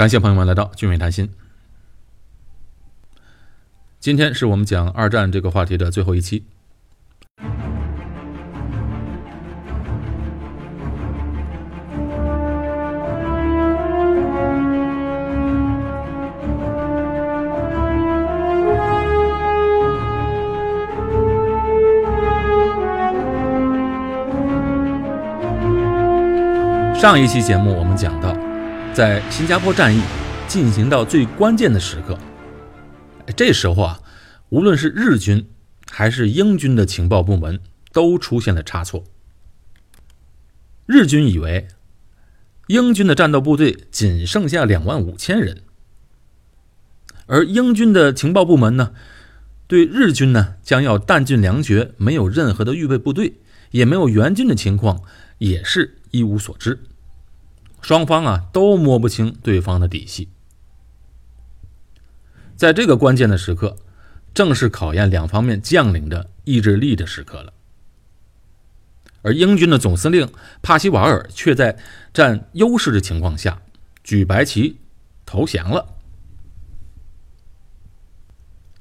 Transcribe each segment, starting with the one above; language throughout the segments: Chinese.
感谢朋友们来到俊伟谈心。今天是我们讲二战这个话题的最后一期。上一期节目我们讲到，在新加坡战役进行到最关键的时刻，这时候啊，无论是日军还是英军的情报部门都出现了差错。日军以为英军的战斗部队仅剩下两万五千人，而英军的情报部门呢，对日军呢将要弹尽粮绝，没有任何的预备部队，也没有援军的情况，也是一无所知。双方啊都摸不清对方的底细，在这个关键的时刻，正是考验两方面将领的意志力的时刻了。而英军的总司令帕西瓦尔却在占优势的情况下举白旗投降了。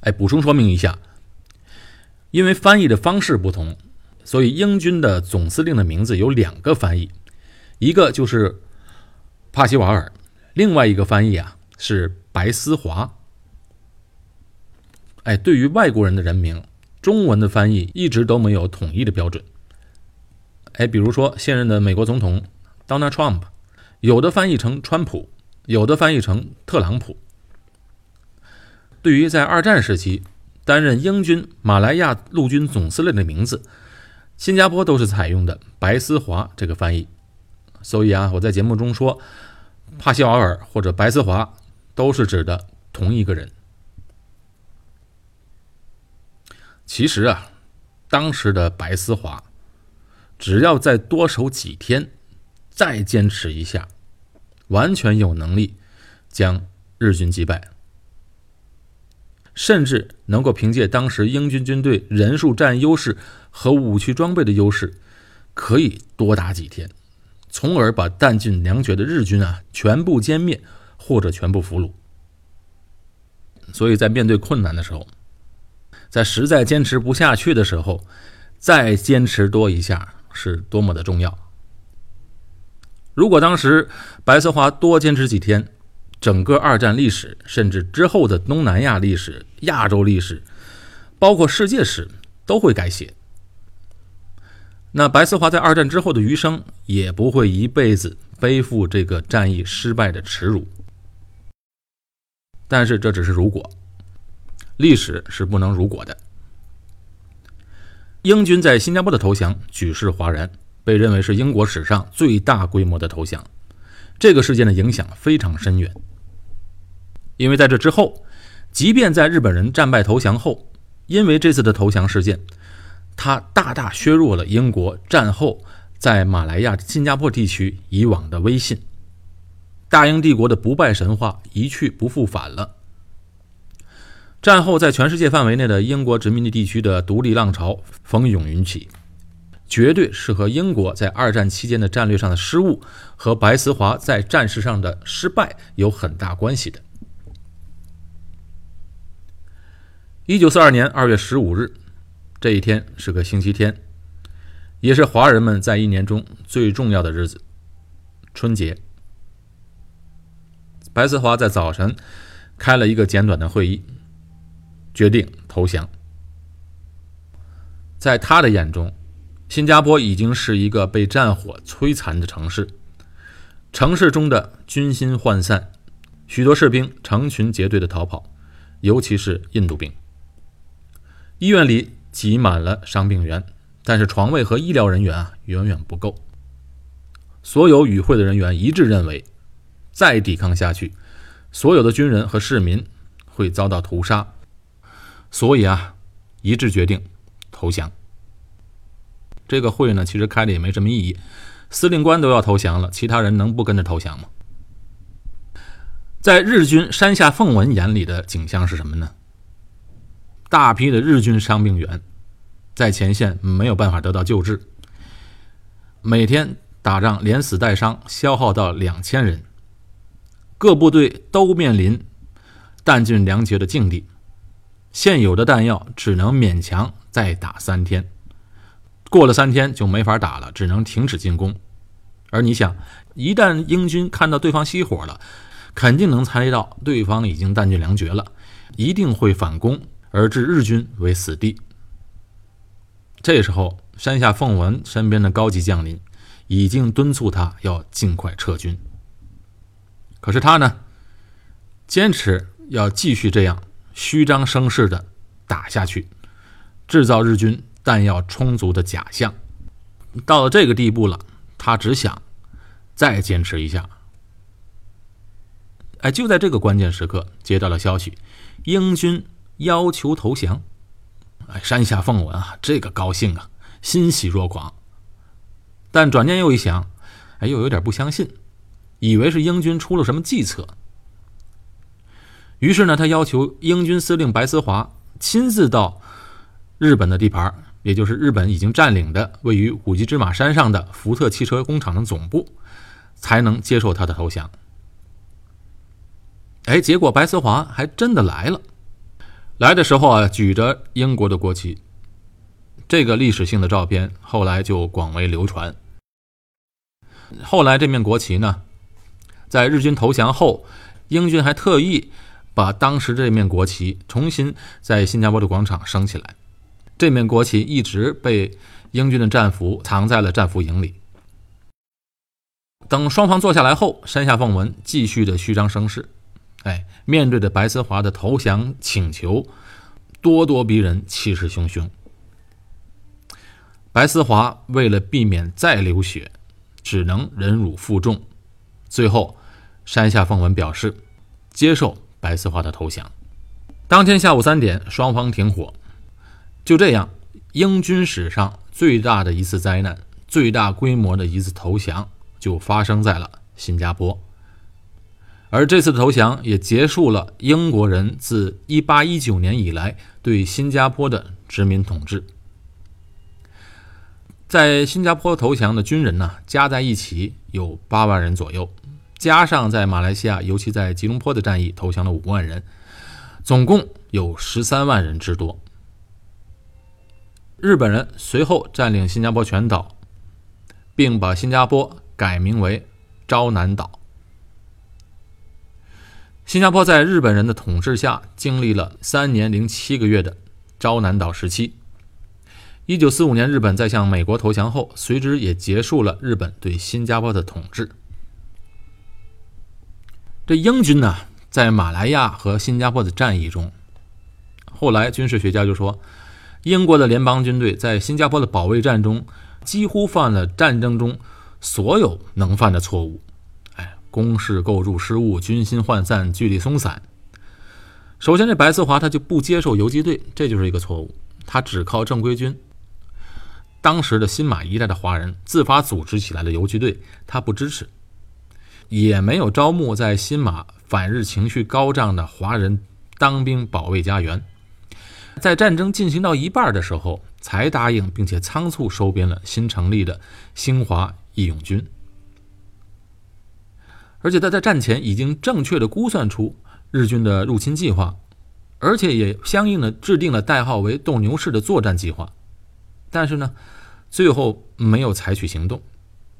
哎，补充说明一下，因为翻译的方式不同，所以英军的总司令的名字有两个翻译，一个就是。帕西瓦尔，另外一个翻译啊是白思华。哎，对于外国人的人名，中文的翻译一直都没有统一的标准。哎，比如说现任的美国总统 Donald Trump，有的翻译成川普，有的翻译成特朗普。对于在二战时期担任英军马来亚陆军总司令的名字，新加坡都是采用的白思华这个翻译。所以啊，我在节目中说，帕西瓦尔或者白思华都是指的同一个人。其实啊，当时的白思华只要再多守几天，再坚持一下，完全有能力将日军击败，甚至能够凭借当时英军军队人数占优势和武器装备的优势，可以多打几天。从而把弹尽粮绝的日军啊全部歼灭或者全部俘虏。所以在面对困难的时候，在实在坚持不下去的时候，再坚持多一下是多么的重要。如果当时白色华多坚持几天，整个二战历史，甚至之后的东南亚历史、亚洲历史，包括世界史，都会改写。那白思华在二战之后的余生也不会一辈子背负这个战役失败的耻辱。但是这只是如果，历史是不能如果的。英军在新加坡的投降举世哗然，被认为是英国史上最大规模的投降。这个事件的影响非常深远，因为在这之后，即便在日本人战败投降后，因为这次的投降事件。它大大削弱了英国战后在马来亚、新加坡地区以往的威信，大英帝国的不败神话一去不复返了。战后，在全世界范围内的英国殖民地地区的独立浪潮风涌云起，绝对是和英国在二战期间的战略上的失误和白思华在战事上的失败有很大关系的。一九四二年二月十五日。这一天是个星期天，也是华人们在一年中最重要的日子——春节。白思华在早晨开了一个简短的会议，决定投降。在他的眼中，新加坡已经是一个被战火摧残的城市，城市中的军心涣散，许多士兵成群结队的逃跑，尤其是印度兵。医院里。挤满了伤病员，但是床位和医疗人员啊远远不够。所有与会的人员一致认为，再抵抗下去，所有的军人和市民会遭到屠杀。所以啊，一致决定投降。这个会呢，其实开的也没什么意义。司令官都要投降了，其他人能不跟着投降吗？在日军山下奉文眼里的景象是什么呢？大批的日军伤病员在前线没有办法得到救治，每天打仗连死带伤，消耗到两千人。各部队都面临弹尽粮绝的境地，现有的弹药只能勉强再打三天，过了三天就没法打了，只能停止进攻。而你想，一旦英军看到对方熄火了，肯定能猜到对方已经弹尽粮绝了，一定会反攻，而置日军为死地。这时候，山下奉文身边的高级将领已经敦促他要尽快撤军。可是他呢，坚持要继续这样虚张声势的打下去，制造日军弹药充足的假象。到了这个地步了，他只想再坚持一下。哎，就在这个关键时刻，接到了消息，英军要求投降。哎，山下奉文啊，这个高兴啊，欣喜若狂。但转念又一想，哎，又有点不相信，以为是英军出了什么计策。于是呢，他要求英军司令白思华亲自到日本的地盘，也就是日本已经占领的位于五级芝马山上的福特汽车工厂的总部，才能接受他的投降。哎，结果白思华还真的来了。来的时候啊，举着英国的国旗，这个历史性的照片后来就广为流传。后来这面国旗呢，在日军投降后，英军还特意把当时这面国旗重新在新加坡的广场升起来。这面国旗一直被英军的战俘藏在了战俘营里。等双方坐下来后，山下奉文继续的虚张声势。哎，面对着白思华的投降请求，咄咄逼人，气势汹汹。白思华为了避免再流血，只能忍辱负重。最后，山下奉文表示接受白思华的投降。当天下午三点，双方停火。就这样，英军史上最大的一次灾难、最大规模的一次投降，就发生在了新加坡。而这次的投降也结束了英国人自1819年以来对新加坡的殖民统治。在新加坡投降的军人呢，加在一起有八万人左右，加上在马来西亚，尤其在吉隆坡的战役投降了五万人，总共有十三万人之多。日本人随后占领新加坡全岛，并把新加坡改名为昭南岛。新加坡在日本人的统治下，经历了三年零七个月的招南岛时期。一九四五年，日本在向美国投降后，随之也结束了日本对新加坡的统治。这英军呢，在马来亚和新加坡的战役中，后来军事学家就说，英国的联邦军队在新加坡的保卫战中，几乎犯了战争中所有能犯的错误。攻势构筑失误，军心涣散，纪律松散。首先，这白思华他就不接受游击队，这就是一个错误。他只靠正规军。当时的新马一带的华人自发组织起来的游击队，他不支持，也没有招募在新马反日情绪高涨的华人当兵保卫家园。在战争进行到一半的时候，才答应并且仓促收编了新成立的兴华义勇军。而且他在战前已经正确的估算出日军的入侵计划，而且也相应的制定了代号为“斗牛士”的作战计划，但是呢，最后没有采取行动，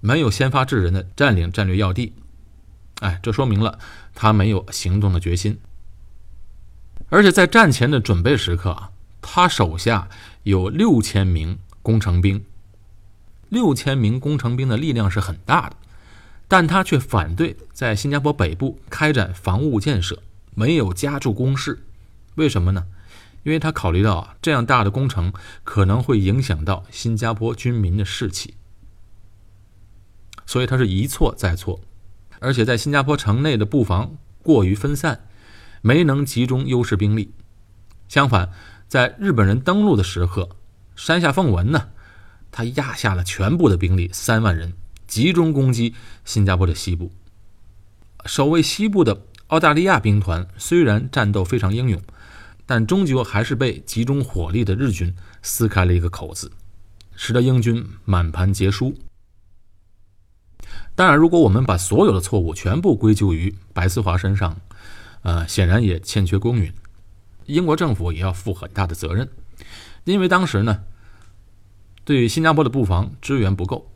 没有先发制人的占领战略要地，哎，这说明了他没有行动的决心。而且在战前的准备时刻啊，他手下有六千名工程兵，六千名工程兵的力量是很大的。但他却反对在新加坡北部开展防务建设，没有加筑工事。为什么呢？因为他考虑到啊，这样大的工程可能会影响到新加坡军民的士气，所以他是一错再错。而且在新加坡城内的布防过于分散，没能集中优势兵力。相反，在日本人登陆的时刻，山下奉文呢，他压下了全部的兵力三万人。集中攻击新加坡的西部，守卫西部的澳大利亚兵团虽然战斗非常英勇，但终究还是被集中火力的日军撕开了一个口子，使得英军满盘皆输。当然，如果我们把所有的错误全部归咎于白思华身上，呃，显然也欠缺公允。英国政府也要负很大的责任，因为当时呢，对新加坡的布防支援不够。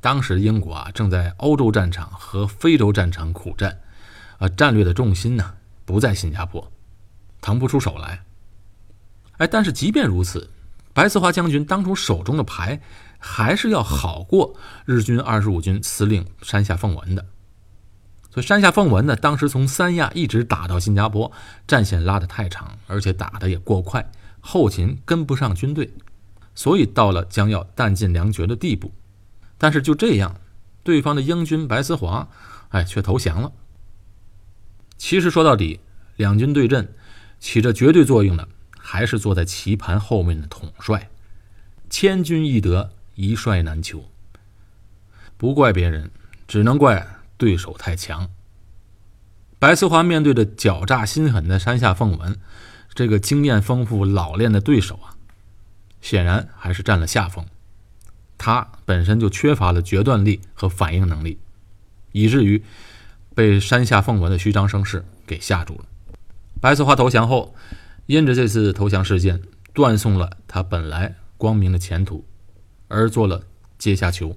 当时英国啊正在欧洲战场和非洲战场苦战，啊，战略的重心呢不在新加坡，腾不出手来。哎，但是即便如此，白思华将军当初手中的牌还是要好过日军二十五军司令山下奉文的。所以山下奉文呢，当时从三亚一直打到新加坡，战线拉得太长，而且打得也过快，后勤跟不上军队，所以到了将要弹尽粮绝的地步。但是就这样，对方的英军白思华，哎，却投降了。其实说到底，两军对阵，起着绝对作用的还是坐在棋盘后面的统帅。千军易得，一帅难求。不怪别人，只能怪对手太强。白思华面对着狡诈心狠的山下奉文，这个经验丰富、老练的对手啊，显然还是占了下风。他本身就缺乏了决断力和反应能力，以至于被山下奉文的虚张声势给吓住了。白思华投降后，因着这次投降事件，断送了他本来光明的前途，而做了阶下囚。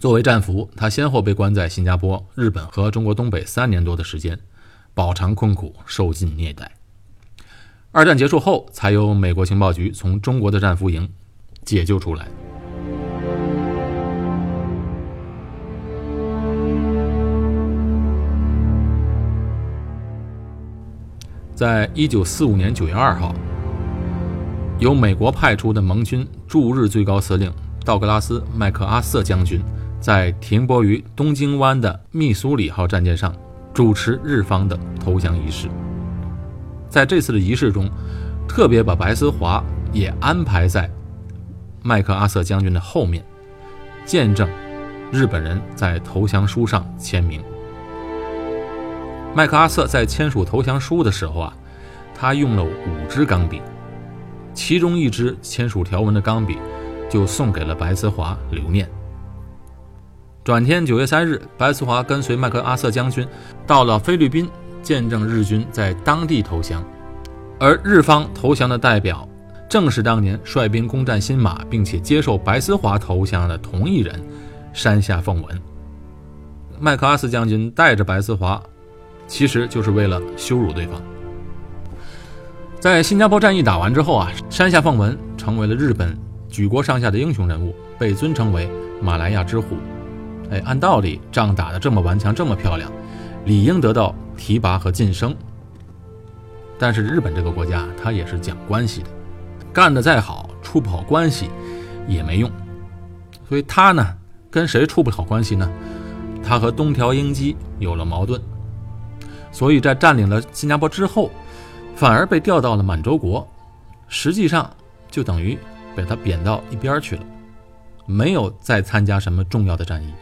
作为战俘，他先后被关在新加坡、日本和中国东北三年多的时间，饱尝困苦，受尽虐待。二战结束后，才由美国情报局从中国的战俘营解救出来。在一九四五年九月二号，由美国派出的盟军驻日最高司令道格拉斯·麦克阿瑟将军，在停泊于东京湾的密苏里号战舰上主持日方的投降仪式。在这次的仪式中，特别把白思华也安排在麦克阿瑟将军的后面，见证日本人在投降书上签名。麦克阿瑟在签署投降书的时候啊，他用了五支钢笔，其中一支签署条文的钢笔就送给了白思华留念。转天九月三日，白思华跟随麦克阿瑟将军到了菲律宾，见证日军在当地投降，而日方投降的代表正是当年率兵攻占新马，并且接受白思华投降的同一人山下奉文。麦克阿瑟将军带着白思华。其实就是为了羞辱对方。在新加坡战役打完之后啊，山下奉文成为了日本举国上下的英雄人物，被尊称为马来亚之虎。哎，按道理仗打得这么顽强，这么漂亮，理应得到提拔和晋升。但是日本这个国家，它也是讲关系的，干得再好，处不好关系也没用。所以他呢，跟谁处不好关系呢？他和东条英机有了矛盾。所以在占领了新加坡之后，反而被调到了满洲国，实际上就等于被他贬到一边去了，没有再参加什么重要的战役。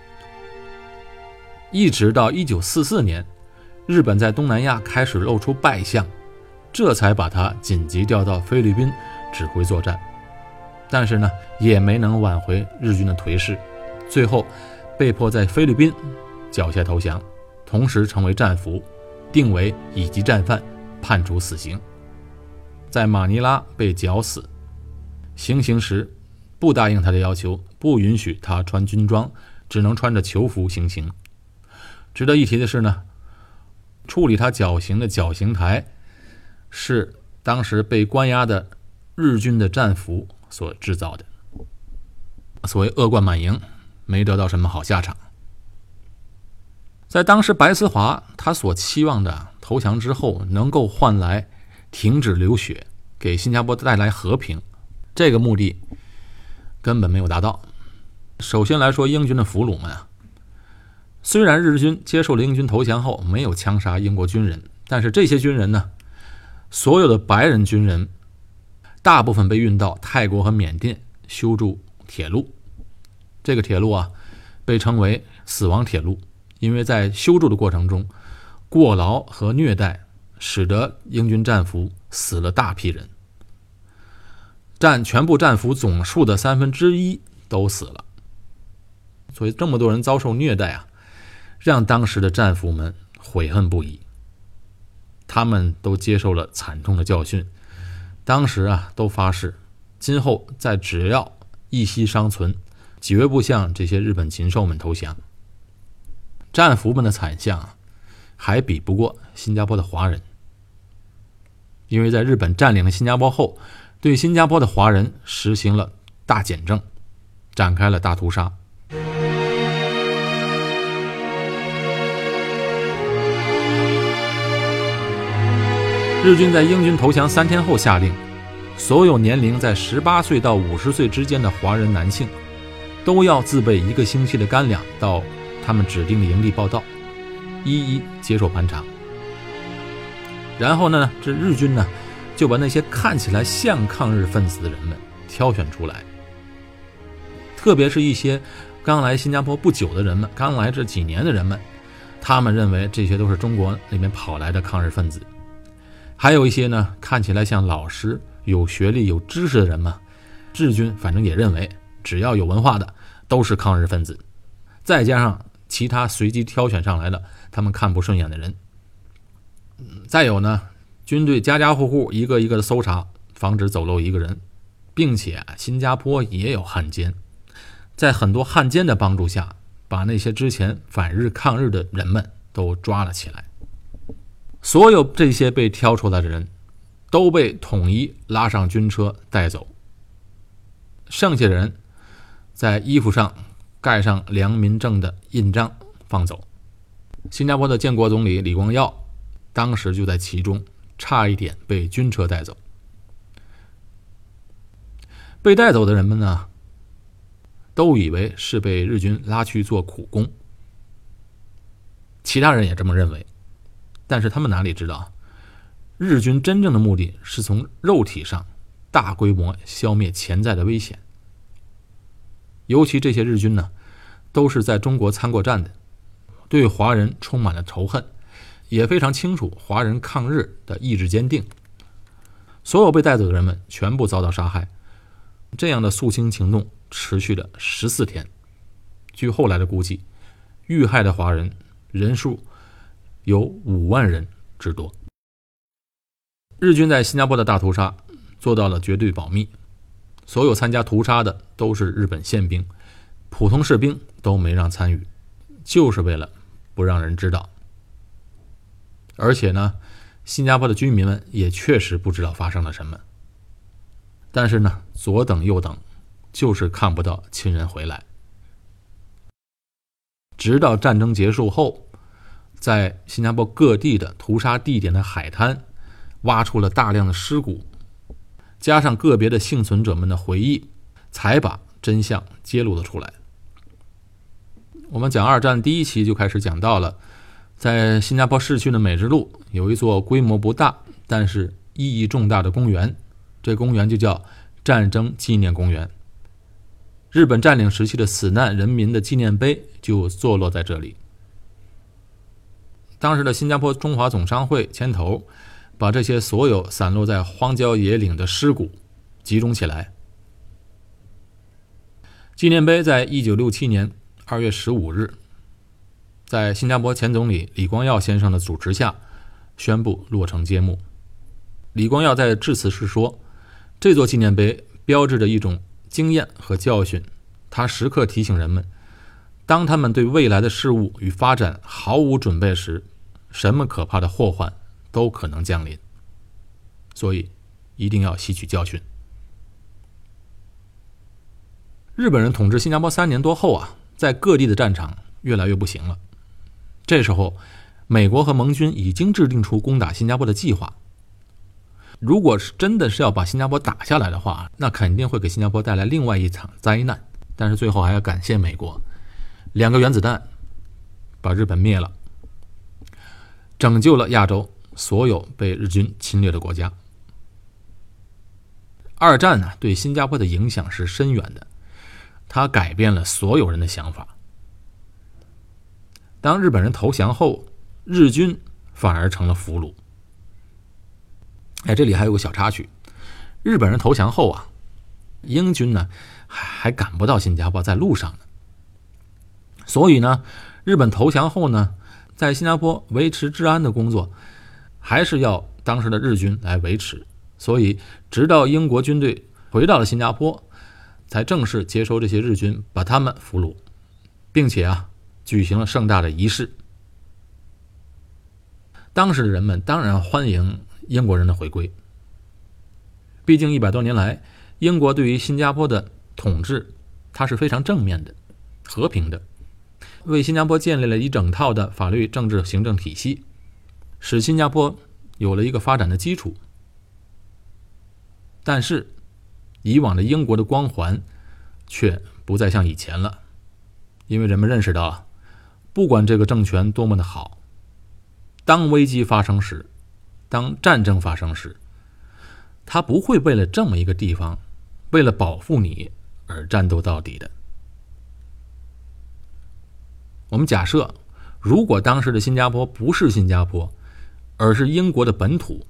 一直到一九四四年，日本在东南亚开始露出败相，这才把他紧急调到菲律宾指挥作战。但是呢，也没能挽回日军的颓势，最后被迫在菲律宾缴械投降，同时成为战俘。定为乙级战犯，判处死刑，在马尼拉被绞死。行刑时，不答应他的要求，不允许他穿军装，只能穿着囚服行刑。值得一提的是呢，处理他绞刑的绞刑台，是当时被关押的日军的战俘所制造的。所谓恶贯满盈，没得到什么好下场。在当时，白思华他所期望的投降之后能够换来停止流血，给新加坡带来和平，这个目的根本没有达到。首先来说，英军的俘虏们啊，虽然日军接受了英军投降后没有枪杀英国军人，但是这些军人呢，所有的白人军人大部分被运到泰国和缅甸修筑铁路，这个铁路啊被称为“死亡铁路”。因为在修筑的过程中，过劳和虐待，使得英军战俘死了大批人，占全部战俘总数的三分之一都死了。所以这么多人遭受虐待啊，让当时的战俘们悔恨不已。他们都接受了惨痛的教训，当时啊，都发誓，今后再只要一息尚存，绝不向这些日本禽兽们投降。战俘们的惨象，还比不过新加坡的华人，因为在日本占领了新加坡后，对新加坡的华人实行了大减政，展开了大屠杀。日军在英军投降三天后下令，所有年龄在十八岁到五十岁之间的华人男性，都要自备一个星期的干粮到他们指定的营地报道，一一接受盘查。然后呢，这日军呢就把那些看起来像抗日分子的人们挑选出来，特别是一些刚来新加坡不久的人们，刚来这几年的人们，他们认为这些都是中国那边跑来的抗日分子。还有一些呢，看起来像老师、有学历、有知识的人嘛，日军反正也认为，只要有文化的都是抗日分子。再加上其他随机挑选上来的他们看不顺眼的人。再有呢，军队家家户户一个一个的搜查，防止走漏一个人，并且新加坡也有汉奸，在很多汉奸的帮助下，把那些之前反日抗日的人们都抓了起来。所有这些被挑出来的人，都被统一拉上军车带走。剩下的人，在衣服上盖上良民证的印章放走。新加坡的建国总理李光耀当时就在其中，差一点被军车带走。被带走的人们呢，都以为是被日军拉去做苦工，其他人也这么认为。但是他们哪里知道，日军真正的目的是从肉体上大规模消灭潜在的危险。尤其这些日军呢，都是在中国参过战的，对华人充满了仇恨，也非常清楚华人抗日的意志坚定。所有被带走的人们全部遭到杀害。这样的肃清行动持续了十四天。据后来的估计，遇害的华人人数。有五万人之多。日军在新加坡的大屠杀做到了绝对保密，所有参加屠杀的都是日本宪兵，普通士兵都没让参与，就是为了不让人知道。而且呢，新加坡的居民们也确实不知道发生了什么。但是呢，左等右等，就是看不到亲人回来，直到战争结束后。在新加坡各地的屠杀地点的海滩，挖出了大量的尸骨，加上个别的幸存者们的回忆，才把真相揭露了出来。我们讲二战第一期就开始讲到了，在新加坡市区的美之路有一座规模不大，但是意义重大的公园，这公园就叫战争纪念公园。日本占领时期的死难人民的纪念碑就坐落在这里。当时的新加坡中华总商会牵头，把这些所有散落在荒郊野岭的尸骨集中起来。纪念碑在一九六七年二月十五日，在新加坡前总理李光耀先生的主持下，宣布落成揭幕。李光耀在致辞时说：“这座纪念碑标志着一种经验和教训，它时刻提醒人们。”当他们对未来的事物与发展毫无准备时，什么可怕的祸患都可能降临。所以，一定要吸取教训。日本人统治新加坡三年多后啊，在各地的战场越来越不行了。这时候，美国和盟军已经制定出攻打新加坡的计划。如果是真的是要把新加坡打下来的话，那肯定会给新加坡带来另外一场灾难。但是最后还要感谢美国。两个原子弹把日本灭了，拯救了亚洲所有被日军侵略的国家。二战呢，对新加坡的影响是深远的，它改变了所有人的想法。当日本人投降后，日军反而成了俘虏。哎，这里还有个小插曲：日本人投降后啊，英军呢还还赶不到新加坡，在路上呢。所以呢，日本投降后呢，在新加坡维持治安的工作，还是要当时的日军来维持。所以，直到英国军队回到了新加坡，才正式接收这些日军，把他们俘虏，并且啊，举行了盛大的仪式。当时的人们当然欢迎英国人的回归，毕竟一百多年来，英国对于新加坡的统治，它是非常正面的、和平的。为新加坡建立了一整套的法律、政治、行政体系，使新加坡有了一个发展的基础。但是，以往的英国的光环却不再像以前了，因为人们认识到，不管这个政权多么的好，当危机发生时，当战争发生时，他不会为了这么一个地方，为了保护你而战斗到底的。我们假设，如果当时的新加坡不是新加坡，而是英国的本土，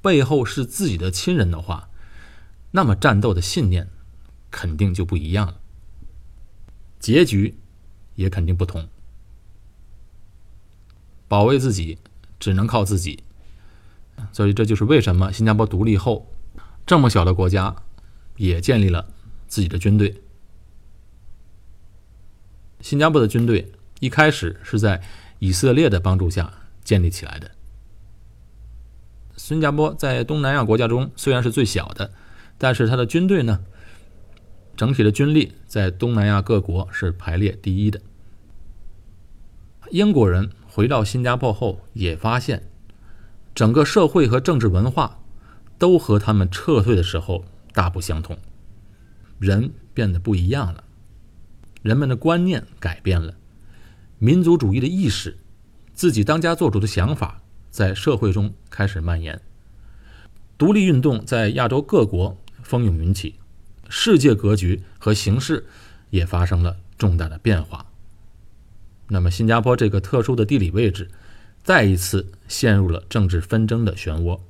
背后是自己的亲人的话，那么战斗的信念肯定就不一样了，结局也肯定不同。保卫自己只能靠自己，所以这就是为什么新加坡独立后，这么小的国家也建立了自己的军队。新加坡的军队。一开始是在以色列的帮助下建立起来的。新加坡在东南亚国家中虽然是最小的，但是它的军队呢，整体的军力在东南亚各国是排列第一的。英国人回到新加坡后，也发现整个社会和政治文化都和他们撤退的时候大不相同，人变得不一样了，人们的观念改变了。民族主义的意识，自己当家作主的想法，在社会中开始蔓延。独立运动在亚洲各国风涌云起，世界格局和形势也发生了重大的变化。那么，新加坡这个特殊的地理位置，再一次陷入了政治纷争的漩涡。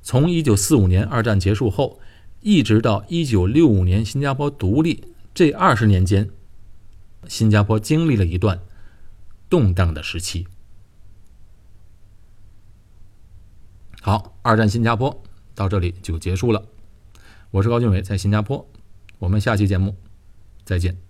从1945年二战结束后，一直到1965年新加坡独立这二十年间。新加坡经历了一段动荡的时期。好，二战新加坡到这里就结束了。我是高俊伟，在新加坡，我们下期节目再见。